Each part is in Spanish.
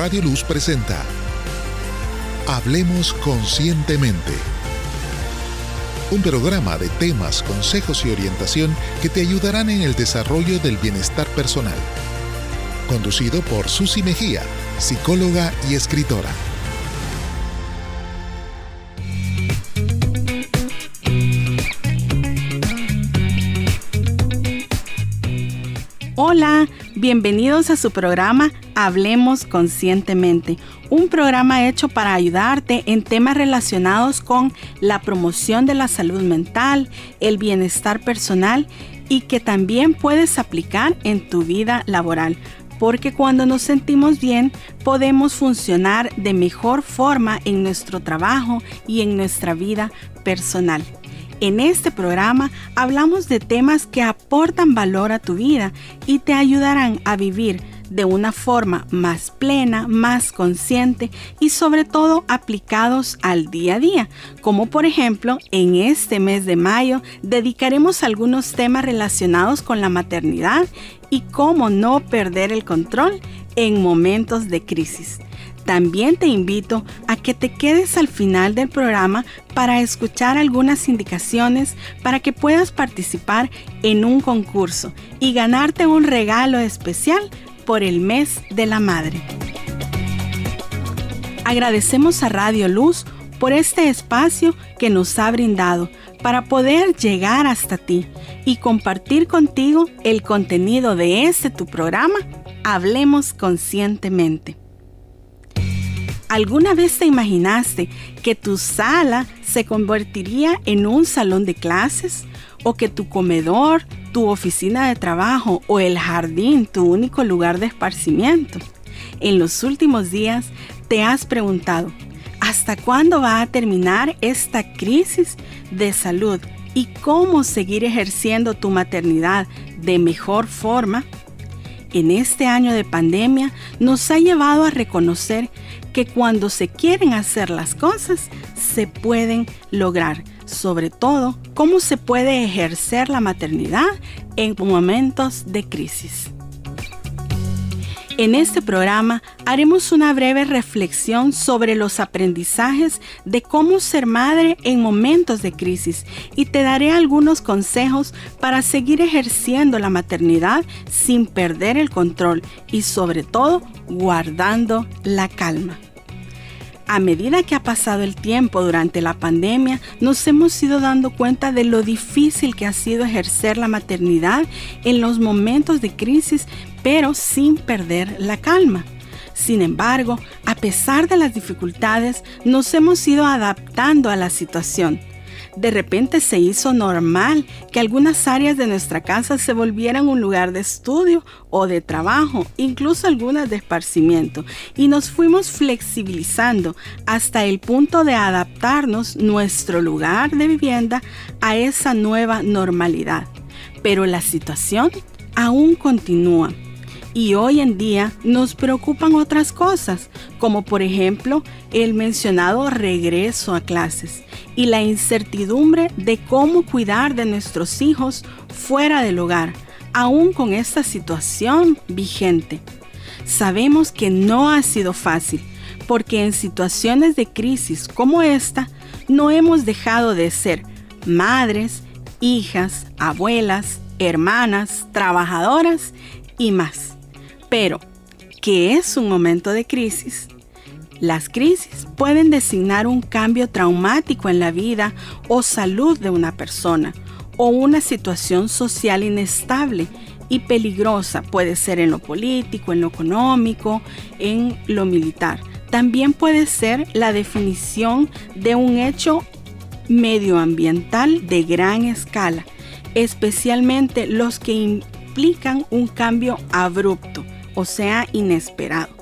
Radio Luz presenta Hablemos Conscientemente. Un programa de temas, consejos y orientación que te ayudarán en el desarrollo del bienestar personal. Conducido por Susi Mejía, psicóloga y escritora. Hola, bienvenidos a su programa Hablemos Conscientemente, un programa hecho para ayudarte en temas relacionados con la promoción de la salud mental, el bienestar personal y que también puedes aplicar en tu vida laboral. Porque cuando nos sentimos bien, podemos funcionar de mejor forma en nuestro trabajo y en nuestra vida personal. En este programa hablamos de temas que aportan valor a tu vida y te ayudarán a vivir de una forma más plena, más consciente y sobre todo aplicados al día a día, como por ejemplo en este mes de mayo dedicaremos algunos temas relacionados con la maternidad y cómo no perder el control en momentos de crisis. También te invito a que te quedes al final del programa para escuchar algunas indicaciones para que puedas participar en un concurso y ganarte un regalo especial por el mes de la madre. Agradecemos a Radio Luz por este espacio que nos ha brindado para poder llegar hasta ti y compartir contigo el contenido de este tu programa Hablemos Conscientemente. ¿Alguna vez te imaginaste que tu sala se convertiría en un salón de clases? ¿O que tu comedor, tu oficina de trabajo o el jardín tu único lugar de esparcimiento? En los últimos días te has preguntado, ¿hasta cuándo va a terminar esta crisis de salud? ¿Y cómo seguir ejerciendo tu maternidad de mejor forma? En este año de pandemia nos ha llevado a reconocer que cuando se quieren hacer las cosas, se pueden lograr. Sobre todo, cómo se puede ejercer la maternidad en momentos de crisis. En este programa haremos una breve reflexión sobre los aprendizajes de cómo ser madre en momentos de crisis y te daré algunos consejos para seguir ejerciendo la maternidad sin perder el control y sobre todo guardando la calma. A medida que ha pasado el tiempo durante la pandemia, nos hemos ido dando cuenta de lo difícil que ha sido ejercer la maternidad en los momentos de crisis pero sin perder la calma. Sin embargo, a pesar de las dificultades, nos hemos ido adaptando a la situación. De repente se hizo normal que algunas áreas de nuestra casa se volvieran un lugar de estudio o de trabajo, incluso algunas de esparcimiento, y nos fuimos flexibilizando hasta el punto de adaptarnos nuestro lugar de vivienda a esa nueva normalidad. Pero la situación aún continúa y hoy en día nos preocupan otras cosas, como por ejemplo el mencionado regreso a clases y la incertidumbre de cómo cuidar de nuestros hijos fuera del hogar, aún con esta situación vigente. Sabemos que no ha sido fácil, porque en situaciones de crisis como esta, no hemos dejado de ser madres, hijas, abuelas, hermanas, trabajadoras y más. Pero, ¿qué es un momento de crisis? Las crisis pueden designar un cambio traumático en la vida o salud de una persona o una situación social inestable y peligrosa. Puede ser en lo político, en lo económico, en lo militar. También puede ser la definición de un hecho medioambiental de gran escala, especialmente los que implican un cambio abrupto o sea inesperado.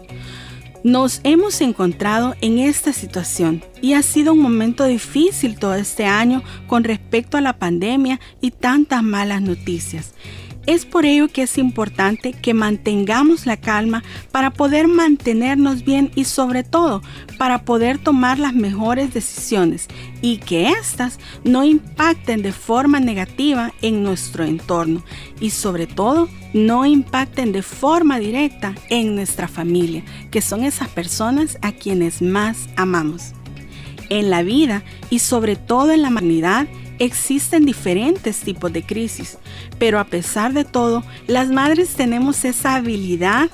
Nos hemos encontrado en esta situación y ha sido un momento difícil todo este año con respecto a la pandemia y tantas malas noticias. Es por ello que es importante que mantengamos la calma para poder mantenernos bien y sobre todo para poder tomar las mejores decisiones y que éstas no impacten de forma negativa en nuestro entorno y sobre todo no impacten de forma directa en nuestra familia, que son esas personas a quienes más amamos. En la vida y sobre todo en la humanidad, Existen diferentes tipos de crisis, pero a pesar de todo, las madres tenemos esa habilidad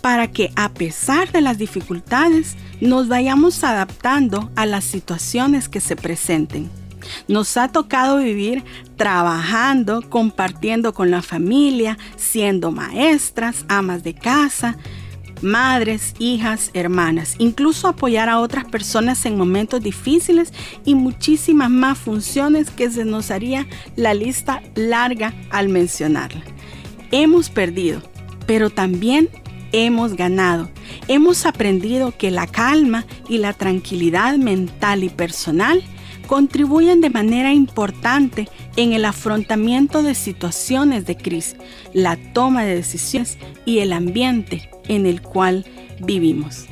para que a pesar de las dificultades nos vayamos adaptando a las situaciones que se presenten. Nos ha tocado vivir trabajando, compartiendo con la familia, siendo maestras, amas de casa, madres, hijas, hermanas, incluso apoyar a otras personas en momentos difíciles y muchísimas más funciones que se nos haría la lista larga al mencionarla. Hemos perdido, pero también hemos ganado. Hemos aprendido que la calma y la tranquilidad mental y personal contribuyen de manera importante en el afrontamiento de situaciones de crisis, la toma de decisiones y el ambiente en el cual vivimos.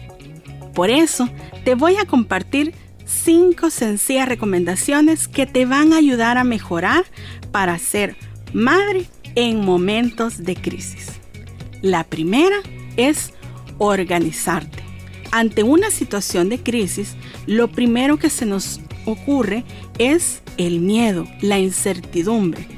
Por eso te voy a compartir cinco sencillas recomendaciones que te van a ayudar a mejorar para ser madre en momentos de crisis. La primera es organizarte. Ante una situación de crisis, lo primero que se nos ocurre es el miedo, la incertidumbre.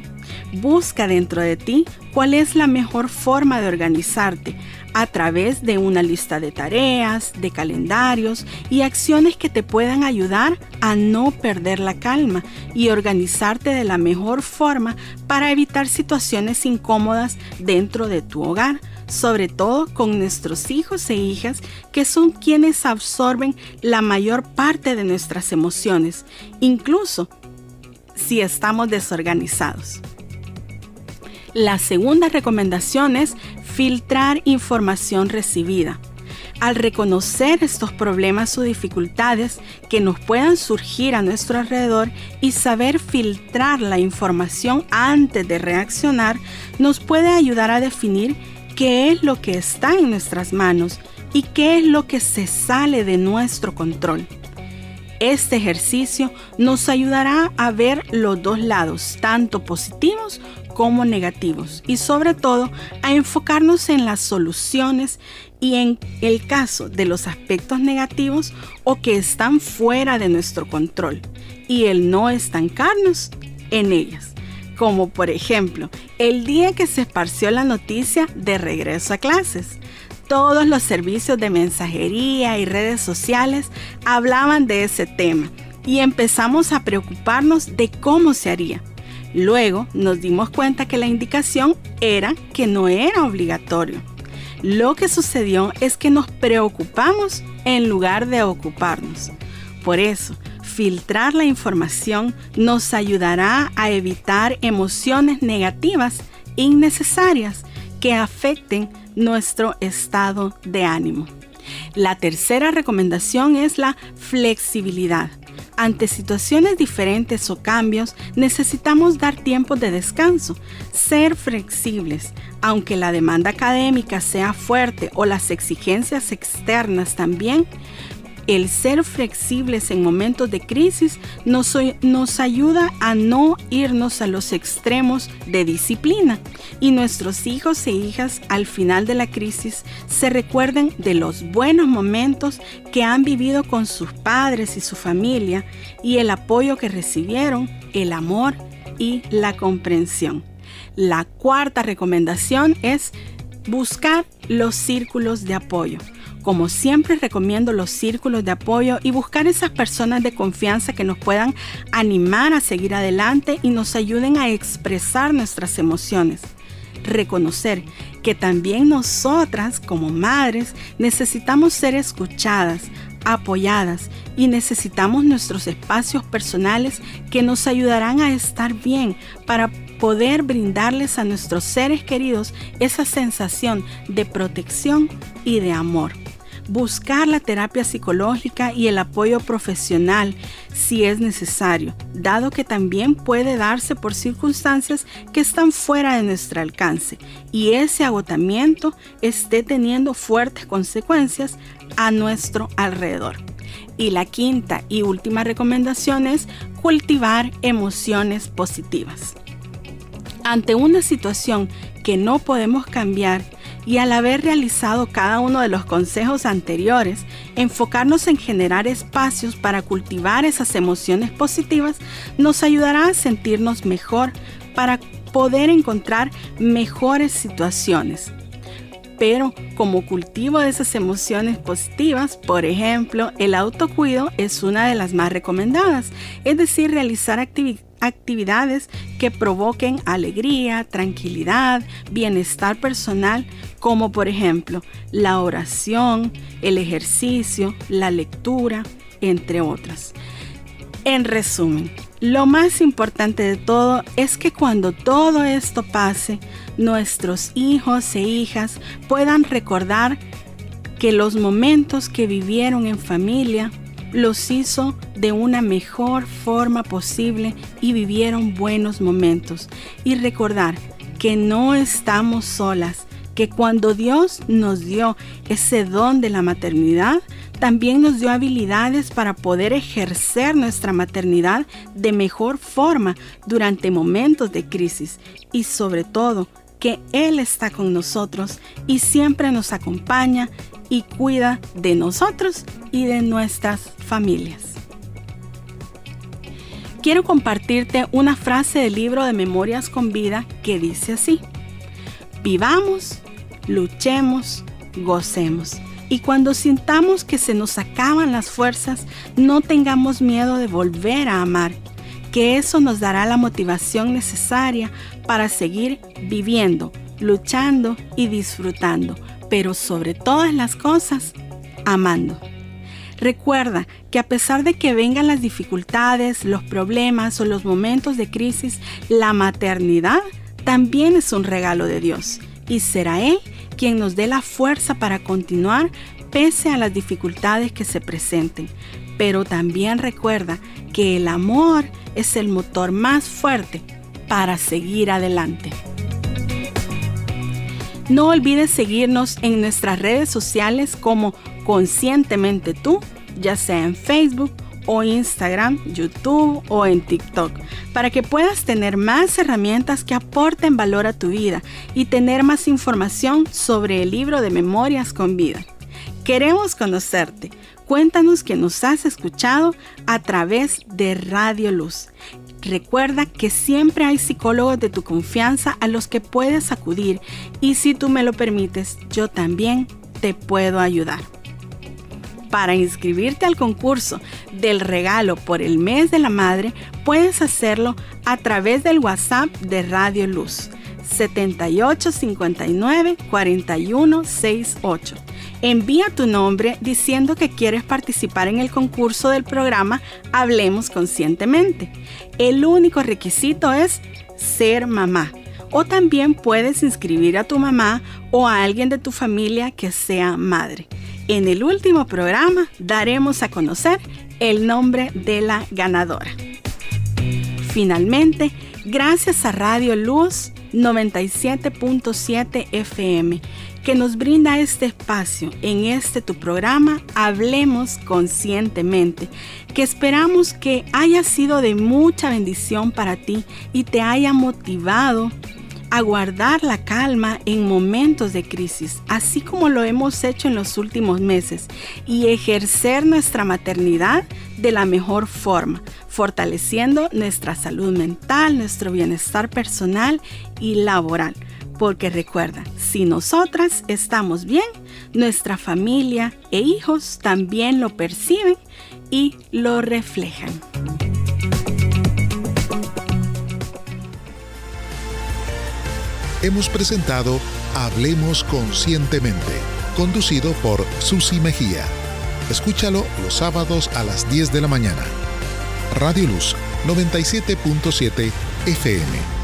Busca dentro de ti cuál es la mejor forma de organizarte a través de una lista de tareas, de calendarios y acciones que te puedan ayudar a no perder la calma y organizarte de la mejor forma para evitar situaciones incómodas dentro de tu hogar, sobre todo con nuestros hijos e hijas que son quienes absorben la mayor parte de nuestras emociones, incluso si estamos desorganizados. La segunda recomendación es filtrar información recibida. Al reconocer estos problemas o dificultades que nos puedan surgir a nuestro alrededor y saber filtrar la información antes de reaccionar, nos puede ayudar a definir qué es lo que está en nuestras manos y qué es lo que se sale de nuestro control. Este ejercicio nos ayudará a ver los dos lados, tanto positivos como negativos, y sobre todo a enfocarnos en las soluciones y en el caso de los aspectos negativos o que están fuera de nuestro control, y el no estancarnos en ellas como por ejemplo el día que se esparció la noticia de regreso a clases. Todos los servicios de mensajería y redes sociales hablaban de ese tema y empezamos a preocuparnos de cómo se haría. Luego nos dimos cuenta que la indicación era que no era obligatorio. Lo que sucedió es que nos preocupamos en lugar de ocuparnos. Por eso, filtrar la información nos ayudará a evitar emociones negativas innecesarias que afecten nuestro estado de ánimo. La tercera recomendación es la flexibilidad. Ante situaciones diferentes o cambios, necesitamos dar tiempo de descanso, ser flexibles. Aunque la demanda académica sea fuerte o las exigencias externas también, el ser flexibles en momentos de crisis nos, ayuda a no irnos a los extremos de disciplina y nuestros hijos e hijas al final de la crisis se recuerden de los buenos momentos que han vivido con sus padres y su familia y el apoyo que recibieron, el amor y la comprensión. La cuarta recomendación es buscar los círculos de apoyo. Como siempre recomiendo los círculos de apoyo y buscar esas personas de confianza que nos puedan animar a seguir adelante y nos ayuden a expresar nuestras emociones. Reconocer que también nosotras como madres necesitamos ser escuchadas, apoyadas y necesitamos nuestros espacios personales que nos ayudarán a estar bien para poder brindarles a nuestros seres queridos esa sensación de protección y de amor. Buscar la terapia psicológica y el apoyo profesional si es necesario, dado que también puede darse por circunstancias que están fuera de nuestro alcance y ese agotamiento esté teniendo fuertes consecuencias a nuestro alrededor. Y la quinta y última recomendación es cultivar emociones positivas. Ante una situación que no podemos cambiar y al haber realizado cada uno de los consejos anteriores, enfocarnos en generar espacios para cultivar esas emociones positivas nos ayudará a sentirnos mejor para poder encontrar mejores situaciones. Pero como cultivo de esas emociones positivas, por ejemplo, el autocuido es una de las más recomendadas, es decir, realizar actividades que provoquen alegría, tranquilidad, bienestar personal, como por ejemplo la oración, el ejercicio, la lectura, entre otras. En resumen, lo más importante de todo es que cuando todo esto pase, nuestros hijos e hijas puedan recordar que los momentos que vivieron en familia los hizo de una mejor forma posible y vivieron buenos momentos. Y recordar que no estamos solas, que cuando Dios nos dio ese don de la maternidad, también nos dio habilidades para poder ejercer nuestra maternidad de mejor forma durante momentos de crisis y sobre todo que Él está con nosotros y siempre nos acompaña y cuida de nosotros y de nuestras familias. Quiero compartirte una frase del libro de Memorias con Vida que dice así, vivamos, luchemos, gocemos. Y cuando sintamos que se nos acaban las fuerzas, no tengamos miedo de volver a amar, que eso nos dará la motivación necesaria para seguir viviendo, luchando y disfrutando, pero sobre todas las cosas, amando. Recuerda que a pesar de que vengan las dificultades, los problemas o los momentos de crisis, la maternidad también es un regalo de Dios y será Él quien nos dé la fuerza para continuar pese a las dificultades que se presenten. Pero también recuerda que el amor es el motor más fuerte para seguir adelante. No olvides seguirnos en nuestras redes sociales como Conscientemente Tú, ya sea en Facebook o Instagram, YouTube o en TikTok, para que puedas tener más herramientas que aporten valor a tu vida y tener más información sobre el libro de Memorias con Vida. Queremos conocerte. Cuéntanos que nos has escuchado a través de Radio Luz. Recuerda que siempre hay psicólogos de tu confianza a los que puedes acudir y si tú me lo permites, yo también te puedo ayudar. Para inscribirte al concurso del regalo por el mes de la madre, puedes hacerlo a través del WhatsApp de Radio Luz 7859 4168. Envía tu nombre diciendo que quieres participar en el concurso del programa Hablemos Conscientemente. El único requisito es ser mamá. O también puedes inscribir a tu mamá o a alguien de tu familia que sea madre. En el último programa daremos a conocer el nombre de la ganadora. Finalmente, gracias a Radio Luz 97.7 FM que nos brinda este espacio en este tu programa Hablemos Conscientemente, que esperamos que haya sido de mucha bendición para ti y te haya motivado a guardar la calma en momentos de crisis, así como lo hemos hecho en los últimos meses, y ejercer nuestra maternidad de la mejor forma, fortaleciendo nuestra salud mental, nuestro bienestar personal y laboral. Porque recuerda, si nosotras estamos bien, nuestra familia e hijos también lo perciben y lo reflejan. hemos presentado Hablemos Conscientemente, conducido por Susi Mejía. Escúchalo los sábados a las 10 de la mañana. Radio Luz 97.7 FM